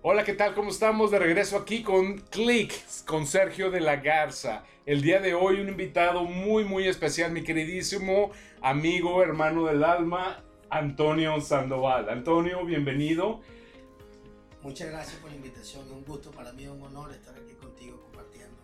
Hola, ¿qué tal? ¿Cómo estamos? De regreso aquí con Click, con Sergio de la Garza. El día de hoy un invitado muy, muy especial, mi queridísimo amigo, hermano del alma, Antonio Sandoval. Antonio, bienvenido. Muchas gracias por la invitación, es un gusto para mí, es un honor estar aquí contigo compartiendo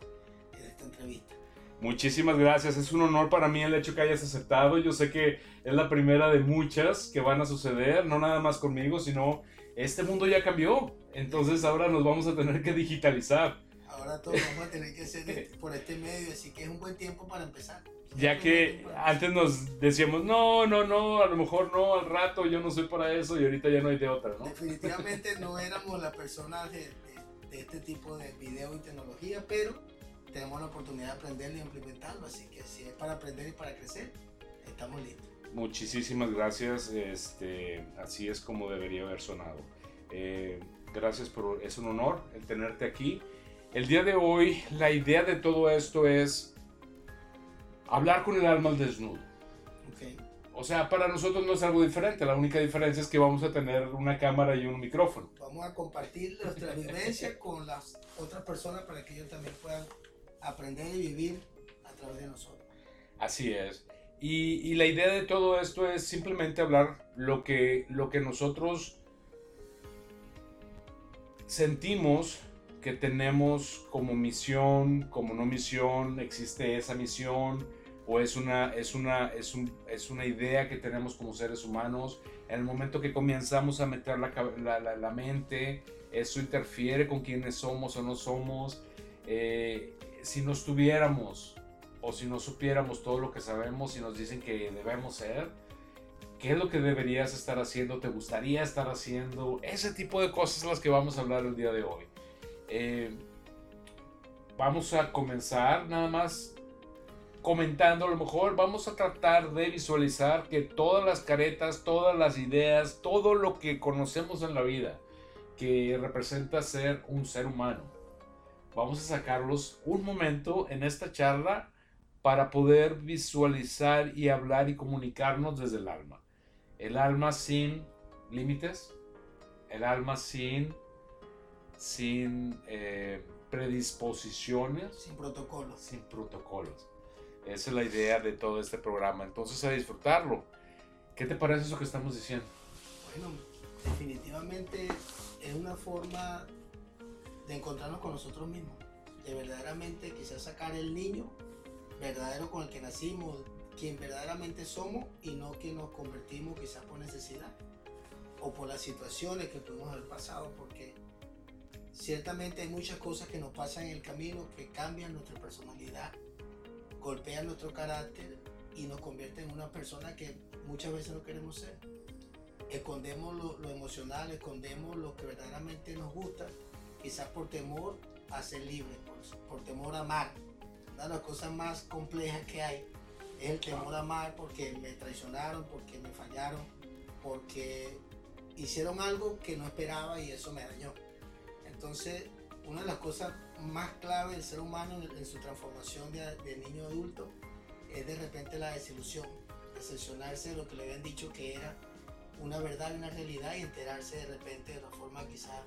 esta entrevista. Muchísimas gracias, es un honor para mí el hecho que hayas aceptado. Yo sé que es la primera de muchas que van a suceder, no nada más conmigo, sino este mundo ya cambió. Entonces ahora nos vamos a tener que digitalizar. Ahora todos vamos a tener que hacer por este medio, así que es un buen tiempo para empezar. Ya que antes nos decíamos, no, no, no, a lo mejor no, al rato yo no soy para eso y ahorita ya no hay de otra, ¿no? Definitivamente no éramos las personas de, de, este tipo de video y tecnología, pero tenemos la oportunidad de aprenderlo y implementarlo, así que si es para aprender y para crecer, estamos listos. Muchísimas gracias, este, así es como debería haber sonado. Eh, gracias por, es un honor el tenerte aquí. El día de hoy, la idea de todo esto es hablar con el alma al desnudo. Okay. O sea, para nosotros no es algo diferente, la única diferencia es que vamos a tener una cámara y un micrófono. Vamos a compartir nuestra vivencia con las otras personas para que ellos también puedan aprender y vivir a través de nosotros. Así es. Y, la idea de todo esto es simplemente hablar lo que, lo que nosotros sentimos que tenemos como misión, como no misión, existe esa misión o es una, es una, es un, es una idea que tenemos como seres humanos. En el momento que comenzamos a meter la, la, la, mente, eso interfiere con quiénes somos o no somos. Eh, si nos tuviéramos o si no supiéramos todo lo que sabemos y nos dicen que debemos ser, ¿qué es lo que deberías estar haciendo? ¿Te gustaría estar haciendo? Ese tipo de cosas las que vamos a hablar el día de hoy. Eh, vamos a comenzar nada más comentando, a lo mejor vamos a tratar de visualizar que todas las caretas, todas las ideas, todo lo que conocemos en la vida que representa ser un ser humano, vamos a sacarlos un momento en esta charla para poder visualizar y hablar y comunicarnos desde el alma. El alma sin límites, el alma sin, sin eh, predisposiciones. Sin protocolos. Sin protocolos. Esa es la idea de todo este programa. Entonces a disfrutarlo. ¿Qué te parece eso que estamos diciendo? Bueno, definitivamente es una forma de encontrarnos con nosotros mismos. De verdaderamente quizás sacar el niño verdadero con el que nacimos, quien verdaderamente somos y no quien nos convertimos quizás por necesidad o por las situaciones que pudimos haber pasado, porque ciertamente hay muchas cosas que nos pasan en el camino que cambian nuestra personalidad, golpean nuestro carácter y nos convierten en una persona que muchas veces no queremos ser. Escondemos lo, emocional, escondemos lo que verdaderamente nos gusta, quizás por temor a ser libres, por temor a amar una de las cosas más complejas que hay es el temor a amar porque me traicionaron, porque me fallaron, porque hicieron algo que no esperaba y eso me dañó. Entonces, una de las cosas más claves del ser humano en, su transformación de, niño adulto es de repente la desilusión, decepcionarse de lo que le habían dicho que era una verdad y una realidad y enterarse de repente de la forma quizá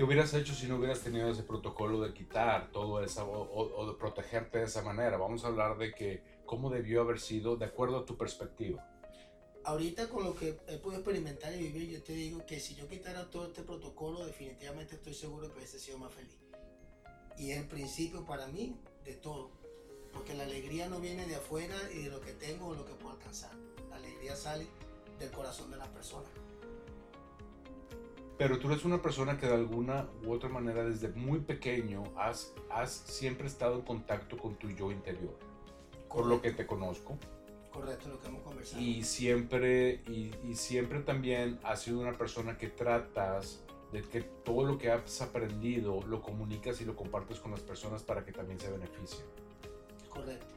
¿Qué hubieras hecho si no hubieras tenido ese protocolo de quitar todo eso o, de protegerte de esa manera? Vamos a hablar de que cómo debió haber sido de acuerdo a tu perspectiva. Ahorita con lo que he podido experimentar y vivir, yo te digo que si yo quitara todo este protocolo, definitivamente estoy seguro que hubiese sido más feliz. Y es el principio para mí de todo. Porque la alegría no viene de afuera y de lo que tengo o lo que puedo alcanzar. La alegría sale del corazón de la persona. Pero tú eres una persona que de alguna u otra manera desde muy pequeño has, has siempre estado en contacto con tu yo interior. Por lo que te conozco. Correcto, lo que hemos conversado. Y siempre, y, y siempre también has sido una persona que tratas de que todo lo que has aprendido lo comunicas y lo compartes con las personas para que también se beneficien. Correcto.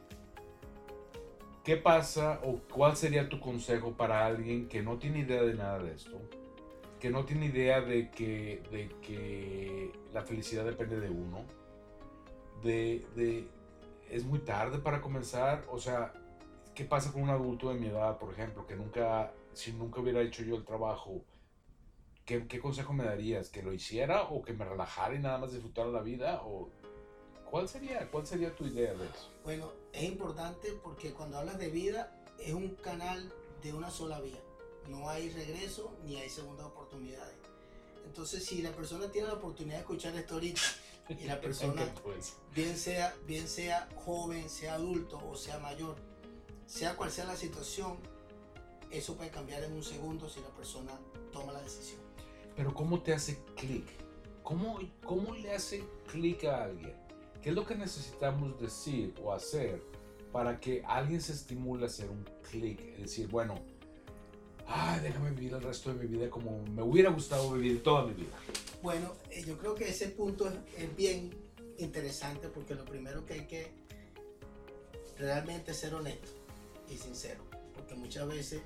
¿Qué pasa o cuál sería tu consejo para alguien que no tiene idea de nada de esto? Que no tiene idea de que, de que la felicidad depende de uno, de, de, es muy tarde para comenzar, o sea, ¿qué pasa con un adulto de mi edad, por ejemplo, que nunca, si nunca hubiera hecho yo el trabajo, ¿qué, ¿qué, consejo me darías? ¿Que lo hiciera o que me relajara y nada más disfrutara la vida? ¿O cuál sería, cuál sería tu idea de eso? Bueno, es importante porque cuando hablas de vida es un canal de una sola vía. No hay regreso ni hay segundas oportunidades. Entonces, si la persona tiene la oportunidad de escuchar esto ahorita y la persona, pues. bien sea, bien sea joven, sea adulto o sea mayor, sea cual sea la situación, eso puede cambiar en un segundo si la persona toma la decisión. Pero ¿cómo te hace clic? ¿Cómo, ¿Cómo le hace clic a alguien? ¿Qué es lo que necesitamos decir o hacer para que alguien se estimule a hacer un clic? Es decir, bueno, ay, déjame vivir el resto de mi vida como me hubiera gustado vivir toda mi vida. Bueno, eh, yo creo que ese punto es bien interesante porque lo primero que hay que realmente ser honesto y sincero, porque muchas veces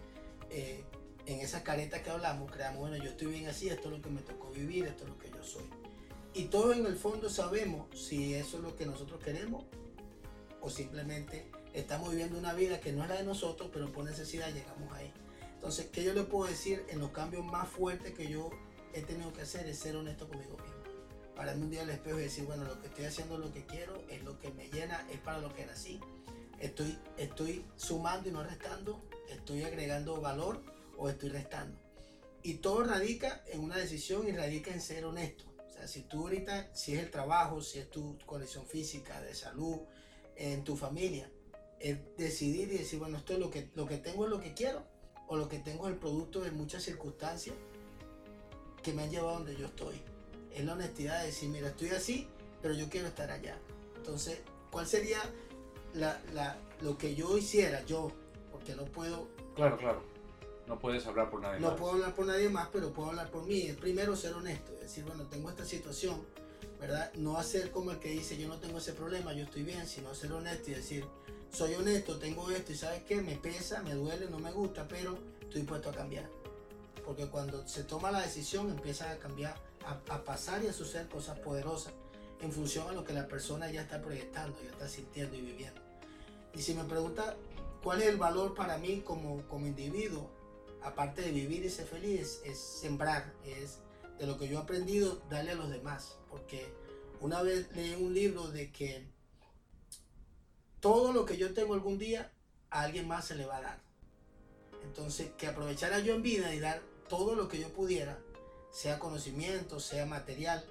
eh, en esa careta que hablamos creamos, bueno, yo estoy bien así, esto es lo que me tocó vivir, esto es lo que yo soy. Y todos en el fondo sabemos si eso es lo que nosotros queremos o simplemente estamos viviendo una vida que no es la de nosotros, pero por necesidad llegamos ahí. Entonces, ¿qué yo le puedo decir en los cambios más fuertes que yo he tenido que hacer? Es ser honesto conmigo mismo. Pararme un día al espejo y decir, bueno, lo que estoy haciendo es lo que quiero, es lo que me llena, es para lo que nací Estoy, estoy sumando y no restando, estoy agregando valor o estoy restando. Y todo radica en una decisión y radica en ser honesto. O sea, si tú ahorita, si es el trabajo, si es tu condición física, de salud, en tu familia, es decidir y decir, bueno, esto es lo que, lo que tengo es lo que quiero, o lo que tengo es el producto de muchas circunstancias que me han llevado a donde yo estoy. Es la honestidad de decir, mira, estoy así, pero yo quiero estar allá. Entonces, ¿cuál sería la, la, lo que yo hiciera, yo, porque no puedo... Claro, claro. No puedes hablar por nadie no más. No puedo hablar por nadie más, pero puedo hablar por mí. Es primero ser honesto, decir, bueno, tengo esta situación, ¿verdad? No hacer como el que dice, yo no tengo ese problema, yo estoy bien, sino ser honesto y decir, soy honesto, tengo esto y sabes qué, me pesa, me duele, no me gusta, pero estoy dispuesto a cambiar. Porque cuando se toma la decisión empieza a cambiar, a, a pasar y a suceder cosas poderosas en función a lo que la persona ya está proyectando, ya está sintiendo y viviendo. Y si me pregunta cuál es el valor para mí como, como individuo, aparte de vivir y ser feliz, es sembrar, es de lo que yo he aprendido, darle a los demás. Porque una vez leí un libro de que todo lo que yo tengo algún día, a alguien más se le va a dar. Entonces, que aprovechara yo en vida y dar todo lo que yo pudiera, sea conocimiento, sea material,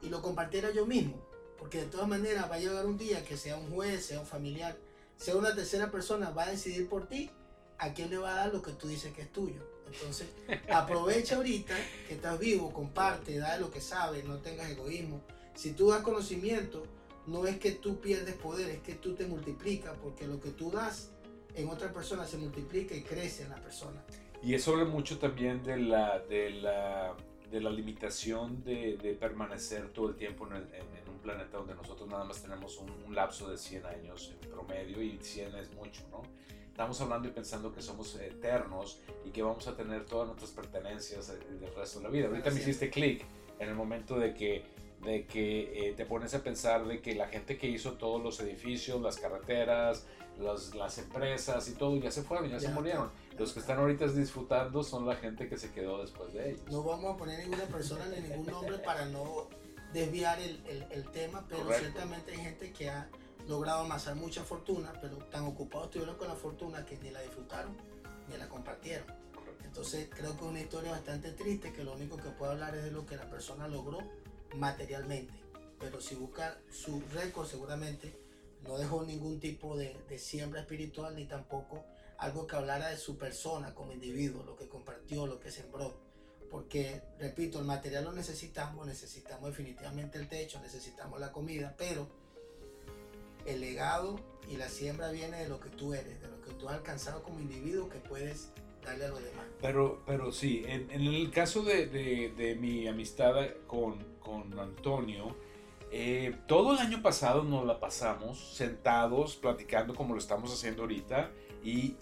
y lo compartiera yo mismo. Porque de todas maneras va a llegar un día que sea un juez, sea un familiar, sea una tercera persona, va a decidir por ti a quién le va a dar lo que tú dices que es tuyo. Entonces, aprovecha ahorita que estás vivo, comparte, da lo que sabes, no tengas egoísmo. Si tú das conocimiento, no es que tú pierdes poder, es que tú te multiplicas, porque lo que tú das en otra persona se multiplica y crece en la persona. Y eso habla mucho también de la, de la de la limitación de, de, permanecer todo el tiempo en, en, un planeta donde nosotros nada más tenemos un, lapso de 100 años en promedio y 100 es mucho, ¿no? Estamos hablando y pensando que somos eternos y que vamos a tener todas nuestras pertenencias el resto de la vida. Ahorita me hiciste clic en el momento de que, de que eh, te pones a pensar de que la gente que hizo todos los edificios, las carreteras, las empresas y todo ya se fueron, ya, se murieron. Los que están ahorita disfrutando son la gente que se quedó después de ellos. No vamos a poner ninguna persona ni ningún nombre para no desviar el, el, tema, pero ciertamente hay gente que ha logrado amasar mucha fortuna, pero tan ocupados estuvieron con la fortuna que ni la disfrutaron ni la compartieron. Entonces creo que es una historia bastante triste que lo único que puedo hablar es de lo que la persona logró materialmente. Pero si busca su récord seguramente no dejó ningún tipo de, de siembra espiritual ni tampoco algo que hablara de su persona como individuo, lo que compartió, lo que sembró. Porque, repito, el material lo necesitamos, necesitamos definitivamente el techo, necesitamos la comida, pero el legado y la siembra viene de lo que tú eres, de lo que tú has alcanzado como individuo que puedes darle a los demás. Pero, pero sí, en, en el caso de, de, de, mi amistad con, con Antonio, eh, todo el año pasado nos la pasamos sentados, platicando como lo estamos haciendo ahorita y,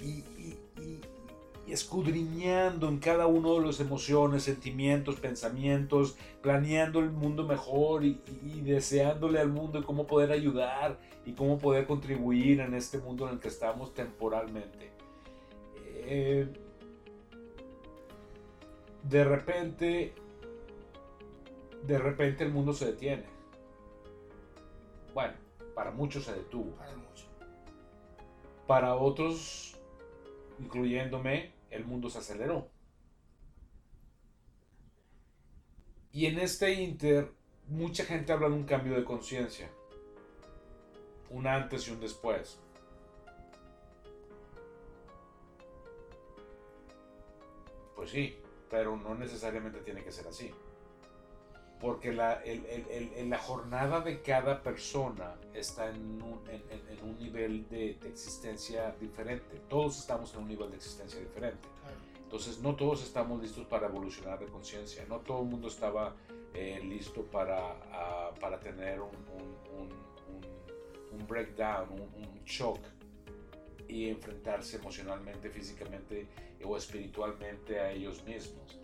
escudriñando en cada uno de los emociones, sentimientos, pensamientos, planeando el mundo mejor y, deseándole al mundo cómo poder ayudar y cómo poder contribuir en este mundo en el que estamos temporalmente. Eh, de repente de repente el mundo se detiene. Bueno, para muchos se detuvo. Para muchos. Para otros, incluyéndome, el mundo se aceleró. Y en este inter, mucha gente habla de un cambio de conciencia. Un antes y un después. Pues sí, pero no necesariamente tiene que ser así. Porque la, la jornada de cada persona está en un, en, un nivel de, existencia diferente. Todos estamos en un nivel de existencia diferente. Entonces no todos estamos listos para evolucionar de conciencia. No todo el mundo estaba eh, listo para, uh, para tener un, un, un, un breakdown, un, shock y enfrentarse emocionalmente, físicamente o espiritualmente a ellos mismos.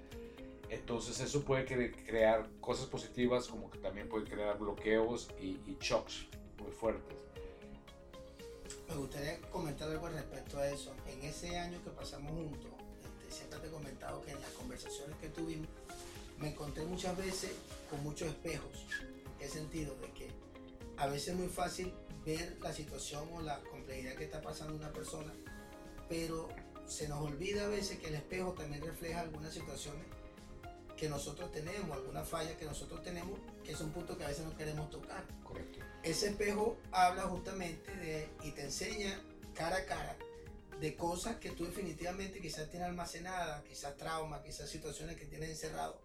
Entonces eso puede crear cosas positivas como que también puede crear bloqueos y, y shocks muy fuertes. Me gustaría comentar algo respecto a eso. En ese año que pasamos juntos, este, siempre te he comentado que en las conversaciones que tuvimos me encontré muchas veces con muchos espejos. ¿En qué sentido? De que a veces es muy fácil ver la situación o la complejidad que está pasando una persona, pero se nos olvida a veces que el espejo también refleja algunas situaciones que nosotros tenemos, alguna falla que nosotros tenemos, que es un punto que a veces no queremos tocar. Correcto. Ese espejo habla justamente de y te enseña cara a cara de cosas que tú definitivamente quizás tienes almacenadas, quizás traumas, quizás situaciones que tienes encerrado,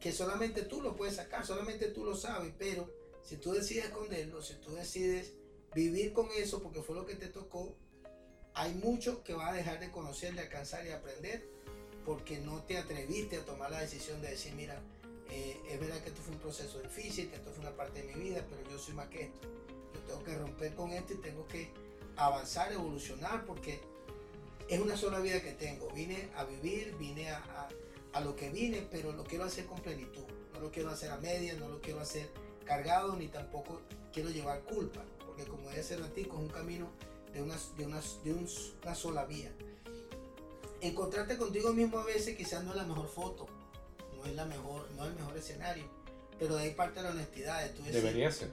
que solamente tú lo puedes sacar, solamente tú lo sabes, pero si tú decides esconderlo, si tú decides vivir con eso porque fue lo que te tocó, hay mucho que va a dejar de conocer, de alcanzar y aprender porque no te atreviste a tomar la decisión de decir, mira, eh, es verdad que esto fue un proceso difícil, que esto fue una parte de mi vida, pero yo soy más que esto. Yo tengo que romper con esto y tengo que avanzar, evolucionar, porque es una sola vida que tengo. Vine a vivir, vine a, a, lo que vine, pero lo quiero hacer con plenitud. No lo quiero hacer a medias, no lo quiero hacer cargado, ni tampoco quiero llevar culpa, porque como decía Ratico, es un camino de una, de una, de una sola vía encontrarte contigo mismo a veces quizás no es la mejor foto, no es la mejor, no es el mejor escenario, pero de ahí parte la honestidad. De debería ser.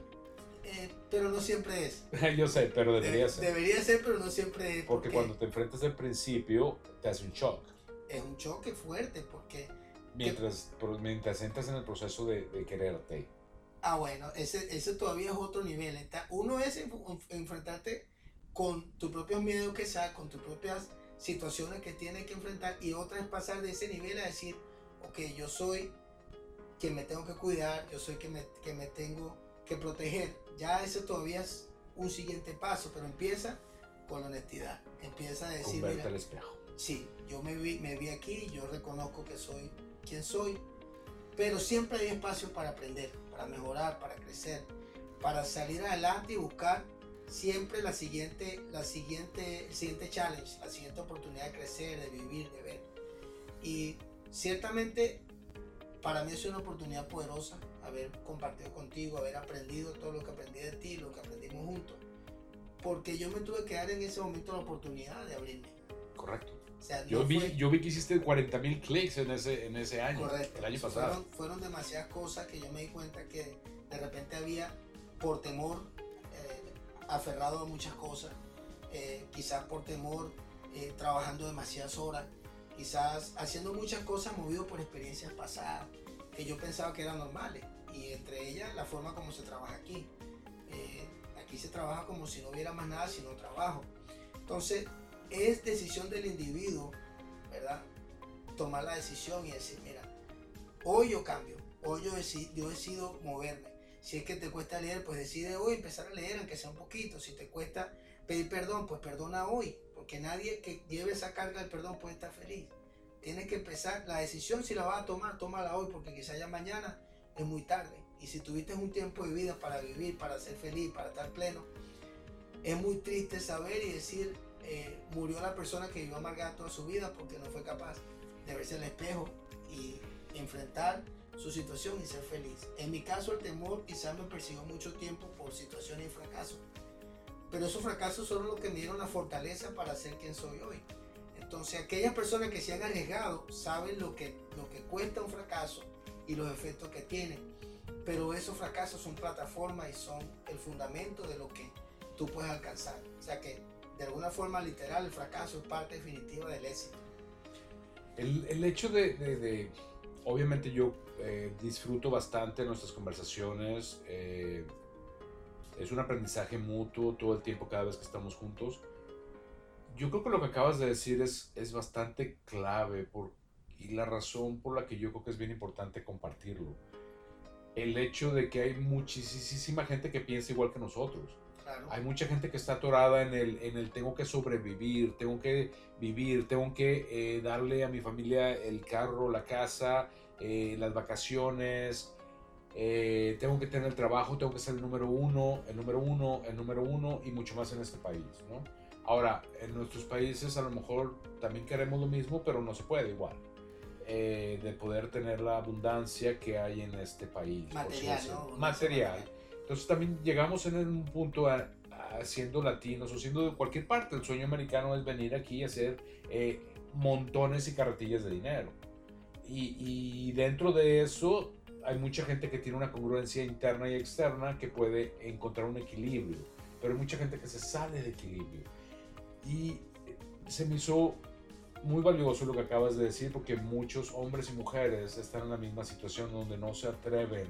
Eh, pero no siempre es. Yo sé, pero debería ser. Debería ser, pero no siempre es. Porque, cuando te enfrentas al principio, te hace un shock. Es un choque fuerte, porque... Mientras, mientras entras en el proceso de, de quererte. Ah, bueno, ese, ese todavía es otro nivel. Uno es enfrentarte con tus propios miedos que sea, con tus propias situaciones que tiene que enfrentar y otra es pasar de ese nivel a decir, ok, yo soy quien me tengo que cuidar, yo soy quien me, que me tengo que proteger. Ya eso todavía es un siguiente paso, pero empieza con la honestidad. Empieza a decir, mira, el espejo. sí, yo me vi, me vi aquí, yo reconozco que soy quien soy, pero siempre hay espacio para aprender, para mejorar, para crecer, para salir adelante y buscar siempre la siguiente, la siguiente, el siguiente challenge, la siguiente oportunidad de crecer, de vivir, de ver. Y ciertamente para mí es una oportunidad poderosa haber compartido contigo, haber aprendido todo lo que aprendí de ti, lo que aprendimos juntos. Porque yo me tuve que dar en ese momento la oportunidad de abrirme. Correcto. Yo, vi, yo vi que hiciste 40 mil clics en ese, en ese año, Correcto. el año pasado. Fueron, fueron demasiadas cosas que yo me di cuenta que de repente había por temor aferrado a muchas cosas, eh, quizás por temor, eh, trabajando demasiadas horas, quizás haciendo muchas cosas movido por experiencias pasadas que yo pensaba que eran normales y entre ellas la forma como se trabaja aquí. Eh, aquí se trabaja como si no hubiera más nada sino trabajo. Entonces es decisión del individuo, ¿verdad? Tomar la decisión y decir, mira, hoy yo cambio, hoy yo yo decido moverme si es que te cuesta leer, pues decide hoy empezar a leer, aunque sea un poquito. Si te cuesta pedir perdón, pues perdona hoy. Porque nadie que lleve esa carga del perdón puede estar feliz. Tienes que empezar, la decisión si la vas a tomar, tómala hoy, porque quizá ya mañana es muy tarde. Y si tuviste un tiempo de vida para vivir, para ser feliz, para estar pleno, es muy triste saber y decir, eh, murió la persona que vivió amargada toda su vida porque no fue capaz de verse al espejo y enfrentar su situación y ser feliz. En mi caso el temor quizás me persiguió mucho tiempo por situaciones y fracasos. Pero esos fracasos son los que me dieron la fortaleza para ser quien soy hoy. Entonces aquellas personas que se han arriesgado saben lo que, lo que cuesta un fracaso y los efectos que tiene. Pero esos fracasos son plataformas y son el fundamento de lo que tú puedes alcanzar. O sea que de alguna forma literal el fracaso es parte definitiva del éxito. El, el hecho de, de, obviamente yo eh, disfruto bastante nuestras conversaciones, eh, es un aprendizaje mutuo todo el tiempo cada vez que estamos juntos. Yo creo que lo que acabas de decir es, es bastante clave por, y la razón por la que yo creo que es bien importante compartirlo. El hecho de que hay muchísima gente que piensa igual que nosotros. Claro. Hay mucha gente que está atorada en el, en el tengo que sobrevivir, tengo que vivir, tengo que eh, darle a mi familia el carro, la casa, eh, las vacaciones, eh, tengo que tener el trabajo, tengo que ser el número uno, el número uno, el número uno y mucho más en este país, ¿no? Ahora, en nuestros países a lo mejor también queremos lo mismo, pero no se puede igual. Eh, de poder tener la abundancia que hay en este país. Material. ¿no? Material. Entonces también llegamos en un punto a, a siendo latinos o siendo de cualquier parte. El sueño americano es venir aquí y hacer eh, montones y carretillas de dinero. Y, y dentro de eso hay mucha gente que tiene una congruencia interna y externa que puede encontrar un equilibrio. Pero hay mucha gente que se sale de equilibrio. Y se me hizo muy valioso lo que acabas de decir porque muchos hombres y mujeres están en la misma situación donde no se atreven,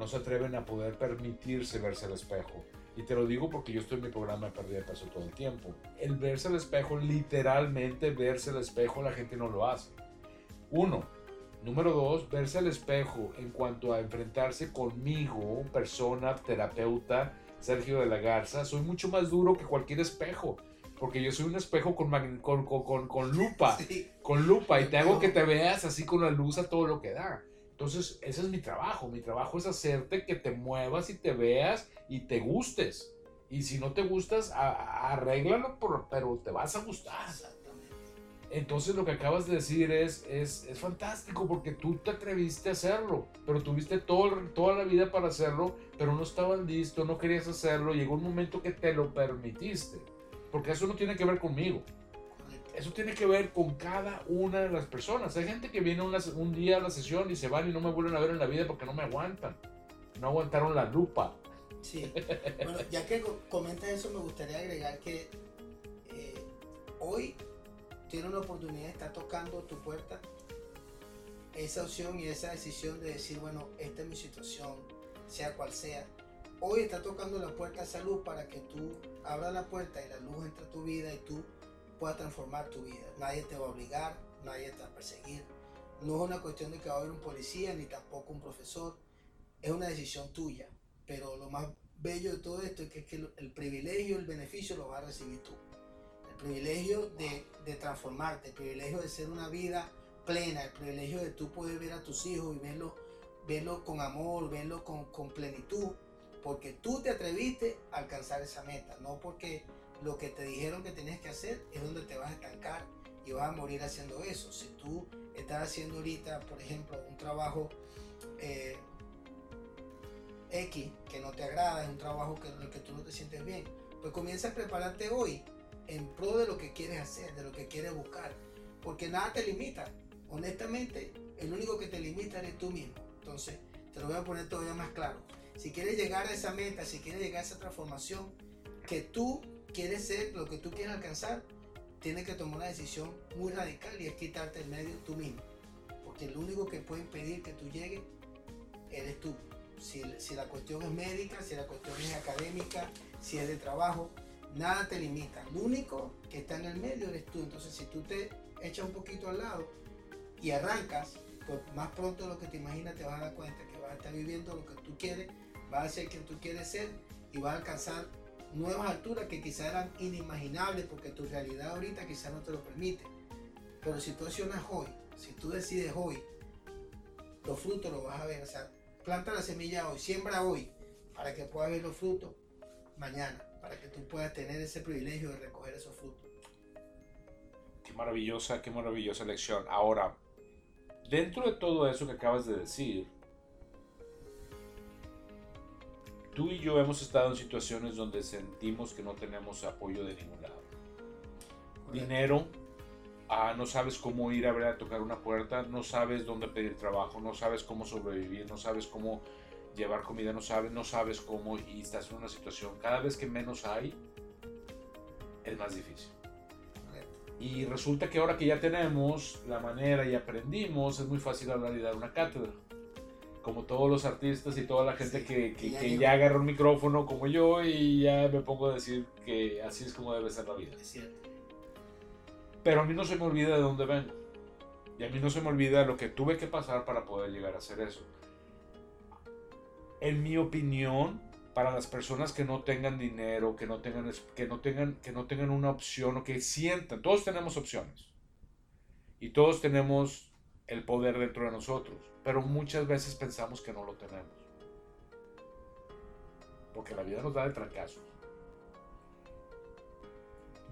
no se atreven a poder permitirse verse al espejo. Y te lo digo porque yo estoy en mi programa de pérdida de peso todo el tiempo. El verse al espejo, literalmente verse al espejo, la gente no lo hace. Uno. Número dos, verse al espejo en cuanto a enfrentarse conmigo, persona, terapeuta, Sergio de la Garza. Soy mucho más duro que cualquier espejo. Porque yo soy un espejo con, con, con, con, con lupa Sí, con lupa y te hago que te veas así con la luz a todo lo que da. Entonces, ese es mi trabajo. Mi trabajo es hacerte que te muevas y te veas y te gustes. Y si no te gustas, arréglalo, por- pero te vas a gustar. exactamente. Entonces, lo que acabas de decir es, es, es fantástico porque tú te atreviste a hacerlo, pero tuviste todo, toda la vida para hacerlo, pero no estabas listo, no querías hacerlo. Llegó un momento que te lo permitiste. Porque eso no tiene que ver conmigo. Eso tiene que ver con cada una de las personas. Hay gente que viene un día a la sesión y se van y no me vuelven a ver en la vida porque no me aguantan. No aguantaron la lupa. Sí. Bueno, ya que co- comentas eso, me gustaría agregar que eh, hoy tiene una oportunidad, está tocando tu puerta esa opción y esa decisión de decir, bueno, esta es mi situación, sea cual sea. Hoy está tocando la puerta esa luz para que tú abras la puerta y la luz entre a tu vida y tú puedas transformar tu vida. Nadie te va a obligar, nadie te va a perseguir. No es una cuestión de que va a haber un policía ni tampoco un profesor. Es una decisión tuya. Pero lo más bello de todo esto es que, es que el privilegio, el beneficio lo vas a recibir tú. El privilegio de, transformarte, el privilegio de ser una vida plena, el privilegio de tú poder ver a tus hijos y verlo, verlo con amor, verlo con plenitud, porque tú te atreviste a alcanzar esa meta, no porque lo que te dijeron que tenías que hacer es donde te vas a estancar y vas a morir haciendo eso. Si tú estás haciendo ahorita, por ejemplo, un trabajo eh, X que no te agrada, es un trabajo que, en el que tú no te sientes bien, pues comienza a prepararte hoy en pro de lo que quieres hacer, de lo que quieres buscar, porque nada te limita. Honestamente, el único que te limita eres tú mismo. Entonces, te lo voy a poner todavía más claro. Si quieres llegar a esa meta, si quieres llegar a esa transformación que tú quieres ser, lo que tú quieres alcanzar, tienes que tomar una decisión muy radical y es quitarte el medio tú mismo. Porque el único que puede impedir que tú llegues eres tú. Si, la cuestión es médica, si la cuestión es académica, si es de trabajo, nada te limita. Lo único que está en el medio eres tú. Entonces, si tú te echas un poquito al lado y arrancas, pues más pronto de lo que te imaginas te vas a dar cuenta que vas a estar viviendo lo que tú quieres, vas a ser quien tú quieres ser y vas a alcanzar nuevas alturas que quizás eran inimaginables porque tu realidad ahorita quizás no te lo permite. Pero si tú accionas hoy, si tú decides hoy, los frutos los vas a ver. O sea, planta la semilla hoy, siembra hoy para que puedas ver los frutos mañana, para que tú puedas tener ese privilegio de recoger esos frutos. Qué maravillosa, qué maravillosa lección. Ahora, dentro de todo eso que acabas de decir, tú y yo hemos estado en situaciones donde sentimos que no tenemos apoyo de ningún lado. Dinero, ah, no sabes cómo ir a ver a tocar una puerta, no sabes dónde pedir trabajo, no sabes cómo sobrevivir, no sabes cómo llevar comida, no sabes, no sabes cómo y estás en una situación, cada vez que menos hay, es más difícil. Y resulta que ahora que ya tenemos la manera y aprendimos, es muy fácil hablar y dar una cátedra. Como todos los artistas y toda la gente que, que, ya, que ya agarra un micrófono como yo y ya me pongo a decir que así es como debe ser la vida. Es cierto. Pero a mí no se me olvida de dónde vengo. Y a mí no se me olvida lo que tuve que pasar para poder llegar a hacer eso. En mi opinión, para las personas que no tengan dinero, que no tengan, que no tengan, que no tengan una opción o que sientan, todos tenemos opciones. Y todos tenemos el poder dentro de nosotros. Pero muchas veces pensamos que no lo tenemos. Porque la vida nos da de trancazos.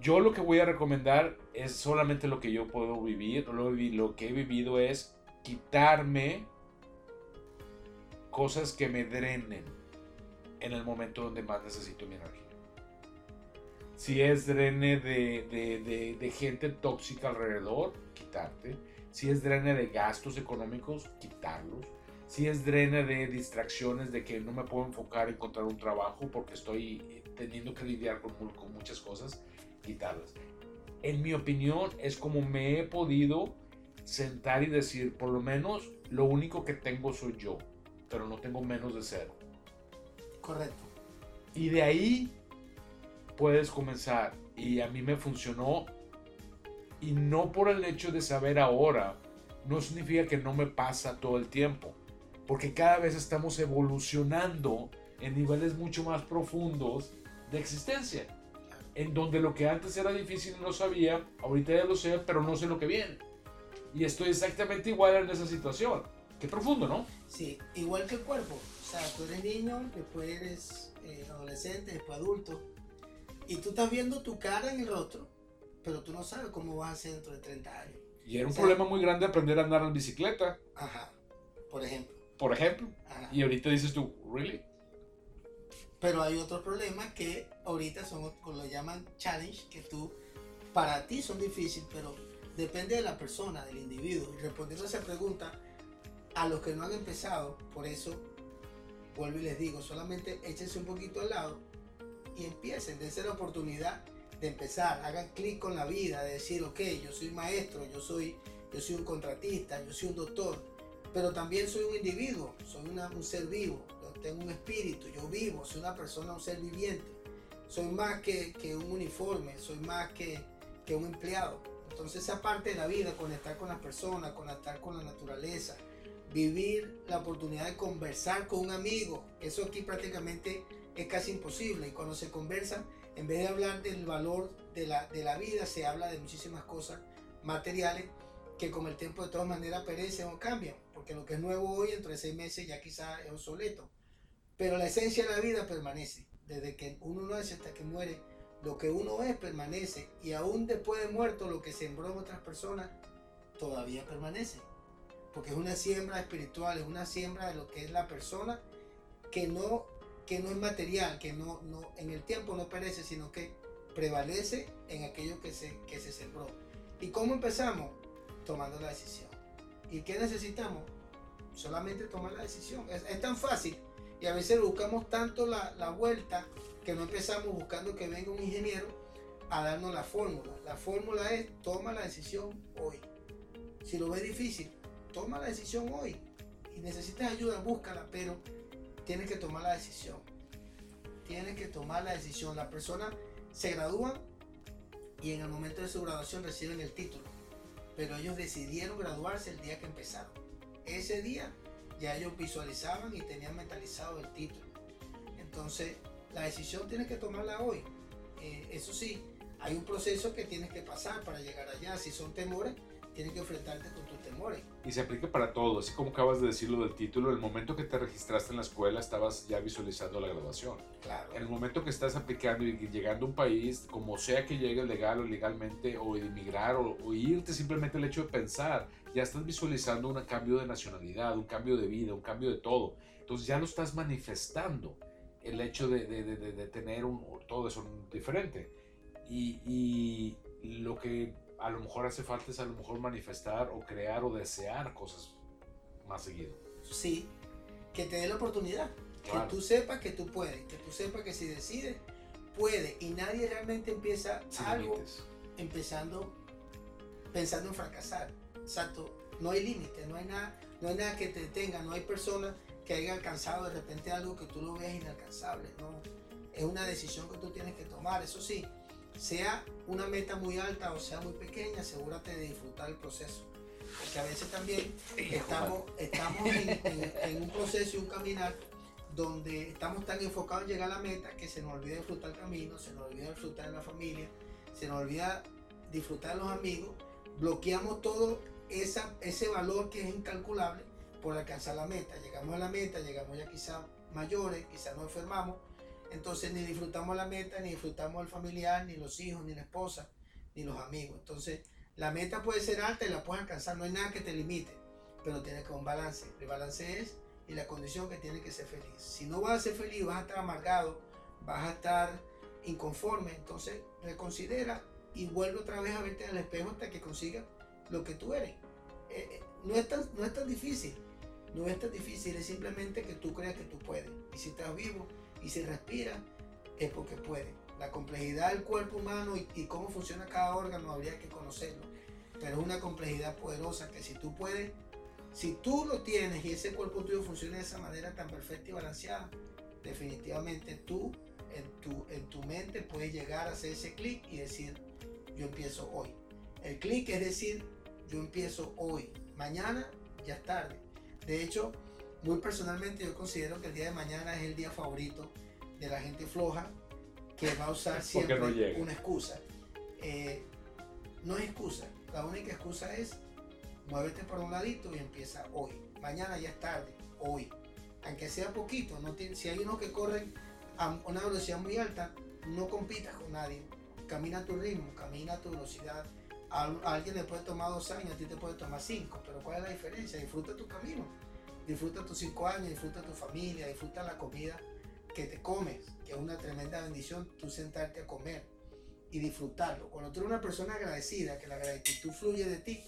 Yo lo que voy a recomendar es solamente lo que yo puedo vivir. Lo, lo que he vivido es quitarme cosas que me drenen en el momento donde más necesito mi energía. Si es drene de, de, de, de, gente tóxica alrededor, quitarte. Si es drene de gastos económicos, quitarlos. Si es drene de distracciones, de que no me puedo enfocar en encontrar un trabajo porque estoy teniendo que lidiar con, con muchas cosas, quitarlas. En mi opinión, es como me he podido sentar y decir, por lo menos lo único que tengo soy yo, pero no tengo menos de cero. Correcto. Y de ahí puedes comenzar. Y a mí me funcionó. Y no por el hecho de saber ahora, no significa que no me pasa todo el tiempo. Porque cada vez estamos evolucionando en niveles mucho más profundos de existencia en donde lo que antes era difícil no sabía, ahorita ya lo sé, pero no sé lo que viene. Y estoy exactamente igual en esa situación. Qué profundo, ¿no? Sí, igual que el cuerpo. O sea, tú eres niño, después eres eh, adolescente, después adulto. Y tú estás viendo tu cara en el rostro, pero tú no sabes cómo vas a ser dentro de 30 años. Y era un o sea, problema muy grande aprender a andar en bicicleta. Ajá, por ejemplo. Por ejemplo. Ajá. Y ahorita dices tú, ¿really? Pero hay otros problemas que ahorita son, lo llaman challenge, que tú, para ti son difíciles, pero depende de la persona, del individuo. Y respondiendo a esa pregunta, a los que no han empezado, por eso vuelvo y les digo, solamente échense un poquito al lado y empiecen, dense la oportunidad de empezar, hagan clic con la vida, de decir, ok, yo soy maestro, yo soy, yo soy un contratista, yo soy un doctor, pero también soy un individuo, soy un ser vivo, tengo un espíritu, yo vivo, soy una persona, un ser viviente. Soy más que, que un uniforme, soy más que, que, un empleado. Entonces esa parte de la vida, conectar con las personas, conectar con la naturaleza, vivir la oportunidad de conversar con un amigo, eso aquí prácticamente es casi imposible. Y cuando se conversa, en vez de hablar del valor de la, de la vida, se habla de muchísimas cosas materiales que con el tiempo de todas maneras perecen o cambian, porque lo que es nuevo hoy, entre seis meses, ya quizá es obsoleto. Pero la esencia de la vida permanece. Desde que uno nace hasta que muere, lo que uno es permanece. Y aún después de muerto, lo que sembró en otras personas todavía permanece. Porque es una siembra espiritual, es una siembra de lo que es la persona que no, que no es material, que no, no, en el tiempo no perece, sino que prevalece en aquello que se, que se sembró. ¿Y cómo empezamos? Tomando la decisión. ¿Y qué necesitamos? Solamente tomar la decisión. Es, es tan fácil y a veces buscamos tanto la, la, vuelta que no empezamos buscando que venga un ingeniero a darnos la fórmula. La fórmula es toma la decisión hoy. Si lo ves difícil, toma la decisión hoy. Y necesitas ayuda, búscala, pero tienes que tomar la decisión. Tienes que tomar la decisión. Las personas se gradúan y en el momento de su graduación reciben el título. Pero ellos decidieron graduarse el día que empezaron. Ese día ya ellos visualizaban y tenían mentalizado el título. Entonces, la decisión tienes que tomarla hoy. Eh, eso sí, hay un proceso que tienes que pasar para llegar allá. Si son temores, tienes que enfrentarte con temores. Y se aplica para todo, así como acabas de decirlo del título, el momento que te registraste en la escuela estabas ya visualizando la graduación. Claro. En el momento que estás aplicando y llegando a un país, como sea que llegues legal o legalmente, o emigrar o, o irte, simplemente el hecho de pensar, ya estás visualizando un cambio de nacionalidad, un cambio de vida, un cambio de todo. Entonces ya lo estás manifestando, el hecho de, de, de, de tener un, todo eso diferente. Y, y lo que a lo mejor hace falta es a lo mejor manifestar o crear o desear cosas más seguido. Sí, que te dé la oportunidad. Que tú sepas que tú puedes, que tú sepas que si decides, puede. Y nadie realmente empieza algo empezando pensando en fracasar. Exacto. No hay límite, no hay nada, no hay nada que te detenga, no hay personas que hayan alcanzado de repente algo que tú lo veas inalcanzable. No, es una decisión que tú tienes que tomar. Eso sí, sea una meta muy alta o sea muy pequeña, asegúrate de disfrutar el proceso. Porque a veces también estamos, estamos en, un proceso y un caminar donde estamos tan enfocados en llegar a la meta que se nos olvida disfrutar el camino, se nos olvida disfrutar de la familia, se nos olvida disfrutar de los amigos, bloqueamos todo esa, ese valor que es incalculable por alcanzar la meta. Llegamos a la meta, llegamos ya quizás mayores, quizás nos enfermamos, entonces ni disfrutamos la meta, ni disfrutamos el familiar, ni los hijos, ni la esposa, ni los amigos. Entonces la meta puede ser alta y la puedes alcanzar, no hay nada que te limite, pero tienes que un balance. El balance es y la condición que tienes que ser feliz. Si no vas a ser feliz, vas a estar amargado, vas a estar inconforme, entonces reconsidera y vuelve otra vez a verte al espejo hasta que consigas lo que tú eres. Eh, eh, no, es tan, no es tan difícil, no es tan difícil, es simplemente que tú creas que tú puedes. Y si estás vivo y si respiras, es porque puedes. La complejidad del cuerpo humano y, y cómo funciona cada órgano habría que conocerlo. Pero es una complejidad poderosa que si tú puedes, si tú lo tienes y ese cuerpo tuyo funciona de esa manera tan perfecta y balanceada, definitivamente tú en tu, en tu mente puedes llegar a hacer ese clic y decir, yo empiezo hoy. El clic es decir, yo empiezo hoy. Mañana ya es tarde. De hecho, muy personalmente yo considero que el día de mañana es el día favorito de la gente floja que va a usar siempre una excusa. Eh, no es excusa. La única excusa es muévete por un ladito y empieza hoy. Mañana ya es tarde. Hoy. Aunque sea poquito. No si hay unos que corren a una velocidad muy alta, no compitas con nadie camina a tu ritmo, camina a tu velocidad. A, alguien le puede tomar dos años, a ti te puede tomar cinco, pero ¿cuál es la diferencia? Disfruta tu camino, disfruta tus cinco años, disfruta tu familia, disfruta la comida que te comes, que es una tremenda bendición tú sentarte a comer y disfrutarlo. Cuando tú eres una persona agradecida, que la gratitud fluye de ti,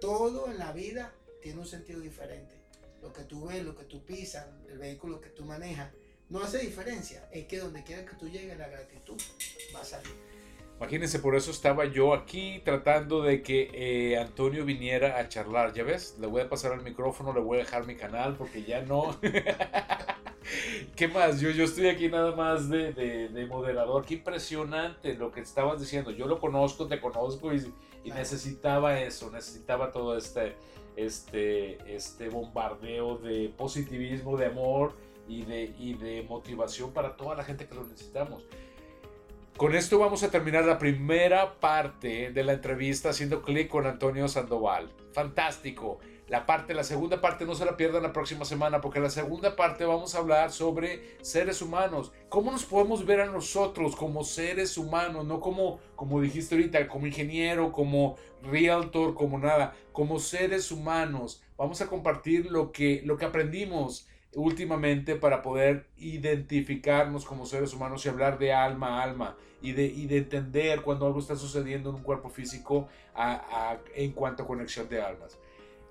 todo en la vida tiene un sentido diferente. Lo que tú ves, lo que tú pisas, el vehículo que tú manejas, no hace diferencia. Es que donde quiera que tú llegues, la gratitud va a salir. Imagínense, por eso estaba yo aquí tratando de que eh, Antonio viniera a charlar. Ya ves, le voy a pasar el micrófono, le voy a dejar mi canal porque ya no. ¿Qué más? Yo, yo estoy aquí nada más de, de, moderador. Qué impresionante lo que estabas diciendo. Yo lo conozco, te conozco y, y necesitaba eso, necesitaba todo este, este, este bombardeo de positivismo, de amor y de, y de motivación para toda la gente que lo necesitamos. Con esto vamos a terminar la primera parte de la entrevista haciendo clic con Antonio Sandoval. Fantástico. La parte, la segunda parte no se la pierdan la próxima semana porque en la segunda parte vamos a hablar sobre seres humanos. ¿Cómo nos podemos ver a nosotros como seres humanos? No como, como dijiste ahorita, como ingeniero, como realtor, como nada, como seres humanos. Vamos a compartir lo que, lo que aprendimos últimamente para poder identificarnos como seres humanos y hablar de alma a alma y de, de entender cuando algo está sucediendo en un cuerpo físico en cuanto a conexión de almas.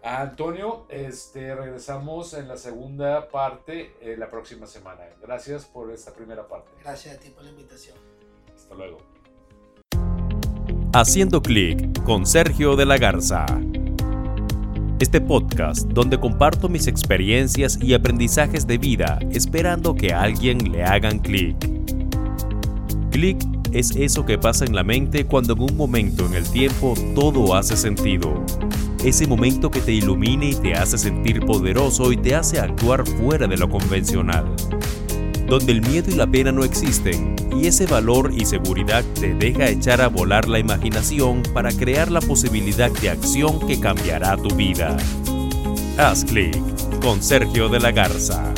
Antonio, este, regresamos en la segunda parte eh, la próxima semana. Gracias por esta primera parte. Gracias a ti por la invitación. Hasta luego. Haciendo clic con Sergio de la Garza este podcast donde comparto mis experiencias y aprendizajes de vida esperando que a alguien le hagan clic. Clic es eso que pasa en la mente cuando en un momento en el tiempo todo hace sentido. Ese momento que te ilumina y te hace sentir poderoso y te hace actuar fuera de lo convencional donde el miedo y la pena no existen, y ese valor y seguridad te deja echar a volar la imaginación para crear la posibilidad de acción que cambiará tu vida. Haz clic con Sergio de la Garza.